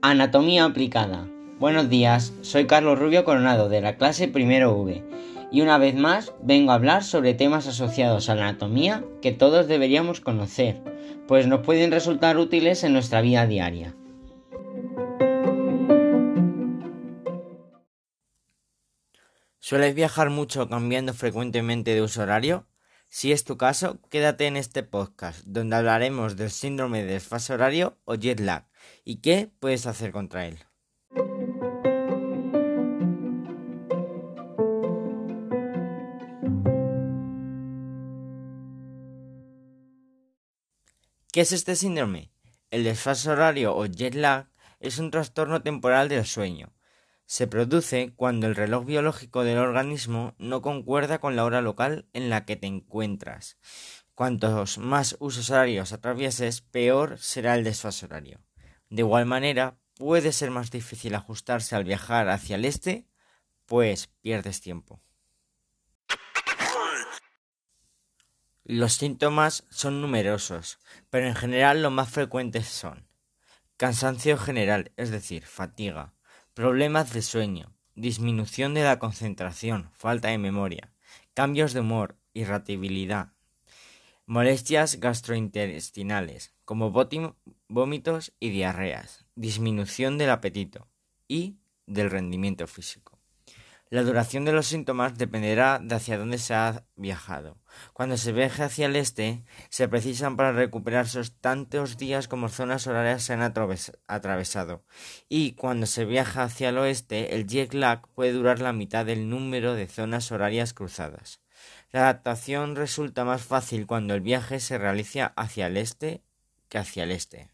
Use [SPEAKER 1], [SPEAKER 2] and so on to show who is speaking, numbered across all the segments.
[SPEAKER 1] Anatomía aplicada. Buenos días, soy Carlos Rubio Coronado de la clase Primero V y una vez más vengo a hablar sobre temas asociados a la anatomía que todos deberíamos conocer, pues nos pueden resultar útiles en nuestra vida diaria. ¿Sueles viajar mucho cambiando frecuentemente de uso horario? Si es tu caso, quédate en este podcast, donde hablaremos del síndrome de desfase horario o jet lag y qué puedes hacer contra él. ¿Qué es este síndrome? El desfase horario o jet lag es un trastorno temporal del sueño. Se produce cuando el reloj biológico del organismo no concuerda con la hora local en la que te encuentras. Cuantos más usos horarios atravieses, peor será el desfase horario. De igual manera, puede ser más difícil ajustarse al viajar hacia el este, pues pierdes tiempo. Los síntomas son numerosos, pero en general los más frecuentes son cansancio general, es decir, fatiga, problemas de sueño, disminución de la concentración, falta de memoria, cambios de humor, irritabilidad, molestias gastrointestinales, como vómitos y diarreas, disminución del apetito y del rendimiento físico. La duración de los síntomas dependerá de hacia dónde se ha viajado. Cuando se viaja hacia el este, se precisan para recuperarse tantos días como zonas horarias se han atravesado. Y cuando se viaja hacia el oeste, el jet lag puede durar la mitad del número de zonas horarias cruzadas. La adaptación resulta más fácil cuando el viaje se realiza hacia el este que hacia el este.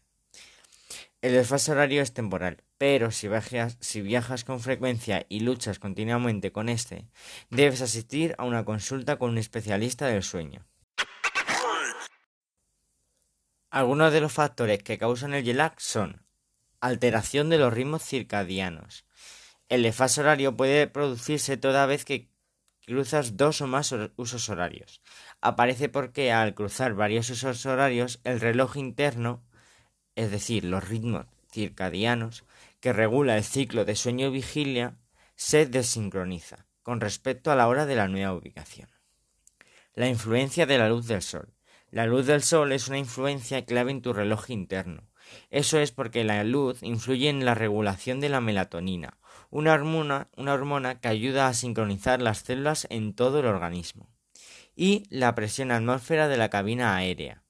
[SPEAKER 1] El desfase horario es temporal, pero si viajas, con frecuencia y luchas continuamente con este, debes asistir a una consulta con un especialista del sueño. Algunos de los factores que causan el jet son alteración de los ritmos circadianos. El desfase horario puede producirse toda vez que cruzas dos o más usos horarios. Aparece porque al cruzar varios usos horarios el reloj interno es decir, los ritmos circadianos que regula el ciclo de sueño-vigilia, se desincroniza con respecto a la hora de la nueva ubicación. La influencia de la luz del sol. La luz del sol es una influencia clave en tu reloj interno. Eso es porque la luz influye en la regulación de la melatonina, una hormona, una hormona que ayuda a sincronizar las células en todo el organismo. Y la presión atmósfera de la cabina aérea,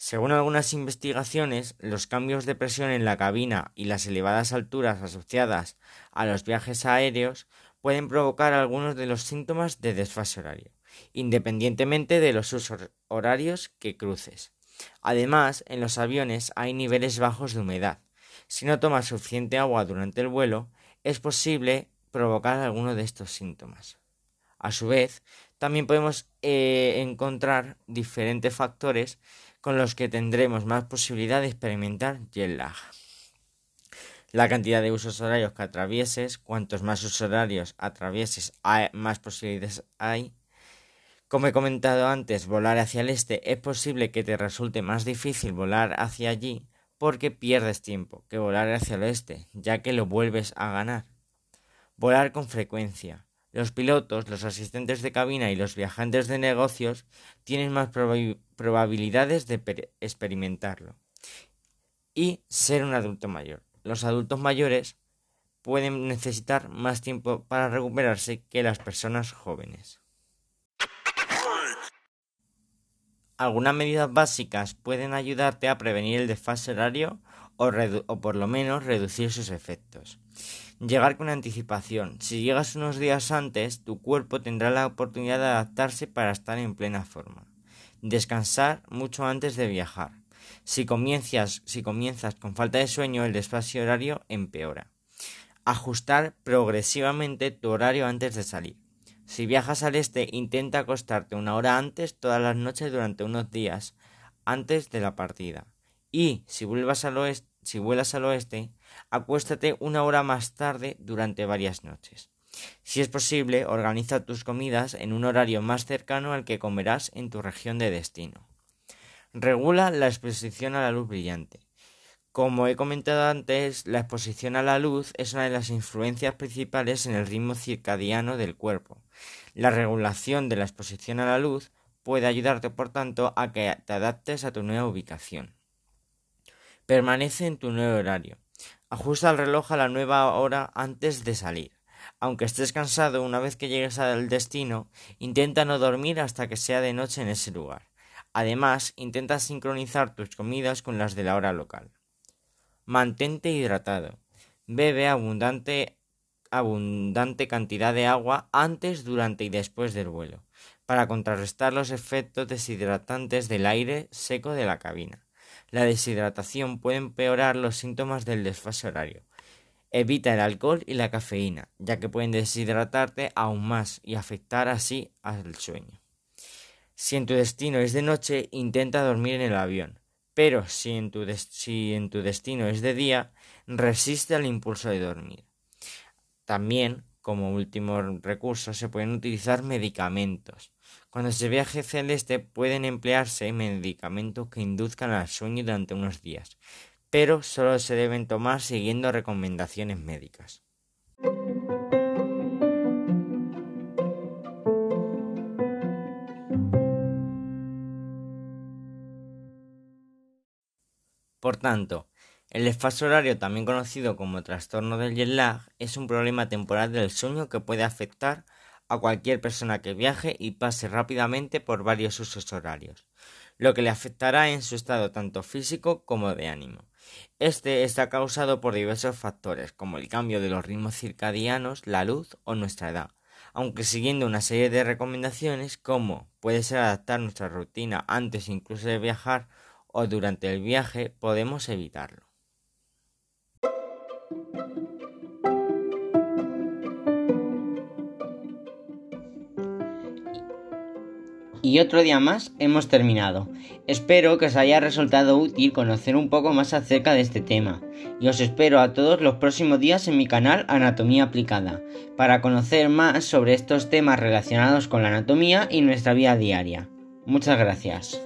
[SPEAKER 1] según algunas investigaciones, los cambios de presión en la cabina y las elevadas alturas asociadas a los viajes aéreos pueden provocar algunos de los síntomas de desfase horario, independientemente de los usos horarios que cruces. Además, en los aviones hay niveles bajos de humedad. Si no tomas suficiente agua durante el vuelo, es posible provocar alguno de estos síntomas. A su vez, también podemos eh, encontrar diferentes factores con los que tendremos más posibilidad de experimentar jet lag. La cantidad de usos horarios que atravieses, cuantos más usos horarios atravieses, más posibilidades hay. Como he comentado antes, volar hacia el este es posible que te resulte más difícil volar hacia allí porque pierdes tiempo que volar hacia el oeste, ya que lo vuelves a ganar. Volar con frecuencia. Los pilotos, los asistentes de cabina y los viajantes de negocios tienen más probabilidades de experimentarlo y ser un adulto mayor. Los adultos mayores pueden necesitar más tiempo para recuperarse que las personas jóvenes. Algunas medidas básicas pueden ayudarte a prevenir el desfase horario o, por lo menos reducir sus efectos. Llegar con anticipación. Si llegas unos días antes, tu cuerpo tendrá la oportunidad de adaptarse para estar en plena forma. Descansar mucho antes de viajar. Si comienzas, si comienzas con falta de sueño, el desfase horario empeora. Ajustar progresivamente tu horario antes de salir. Si viajas al este, intenta acostarte una hora antes todas las noches durante unos días antes de la partida. Y si vuelvas al oeste, si vuelas al oeste, acuéstate una hora más tarde durante varias noches. Si es posible, organiza tus comidas en un horario más cercano al que comerás en tu región de destino. Regula la exposición a la luz brillante. Como he comentado antes, la exposición a la luz es una de las influencias principales en el ritmo circadiano del cuerpo. La regulación de la exposición a la luz puede ayudarte, por tanto, a que te adaptes a tu nueva ubicación. Permanece en tu nuevo horario. Ajusta el reloj a la nueva hora antes de salir. Aunque estés cansado, una vez que llegues al destino, intenta no dormir hasta que sea de noche en ese lugar. Además, intenta sincronizar tus comidas con las de la hora local. Mantente hidratado. Bebe abundante, abundante cantidad de agua antes, durante y después del vuelo, para contrarrestar los efectos deshidratantes del aire seco de la cabina. La deshidratación puede empeorar los síntomas del desfase horario. Evita el alcohol y la cafeína, ya que pueden deshidratarte aún más y afectar así al sueño. Si en tu destino es de noche, intenta dormir en el avión. Pero si en, tu si en tu destino es de día, resiste al impulso de dormir. También, como último recurso, se pueden utilizar medicamentos. Cuando se viaje celeste pueden emplearse medicamentos que induzcan al sueño durante unos días, pero solo se deben tomar siguiendo recomendaciones médicas. Por tanto, el desfase horario, también conocido como trastorno del jet lag, es un problema temporal del sueño que puede afectar a cualquier persona que viaje y pase rápidamente por varios usos horarios, lo que le afectará en su estado tanto físico como de ánimo. Este está causado por diversos factores, como el cambio de los ritmos circadianos, la luz o nuestra edad, aunque siguiendo una serie de recomendaciones como puede ser adaptar nuestra rutina antes incluso de viajar o durante el viaje podemos evitarlo.
[SPEAKER 2] Y otro día más hemos terminado. Espero que os haya resultado útil conocer un poco más acerca de este tema. Y os espero a todos los próximos días en mi canal Anatomía Aplicada, para conocer más sobre estos temas relacionados con la anatomía y nuestra vida diaria. Muchas gracias.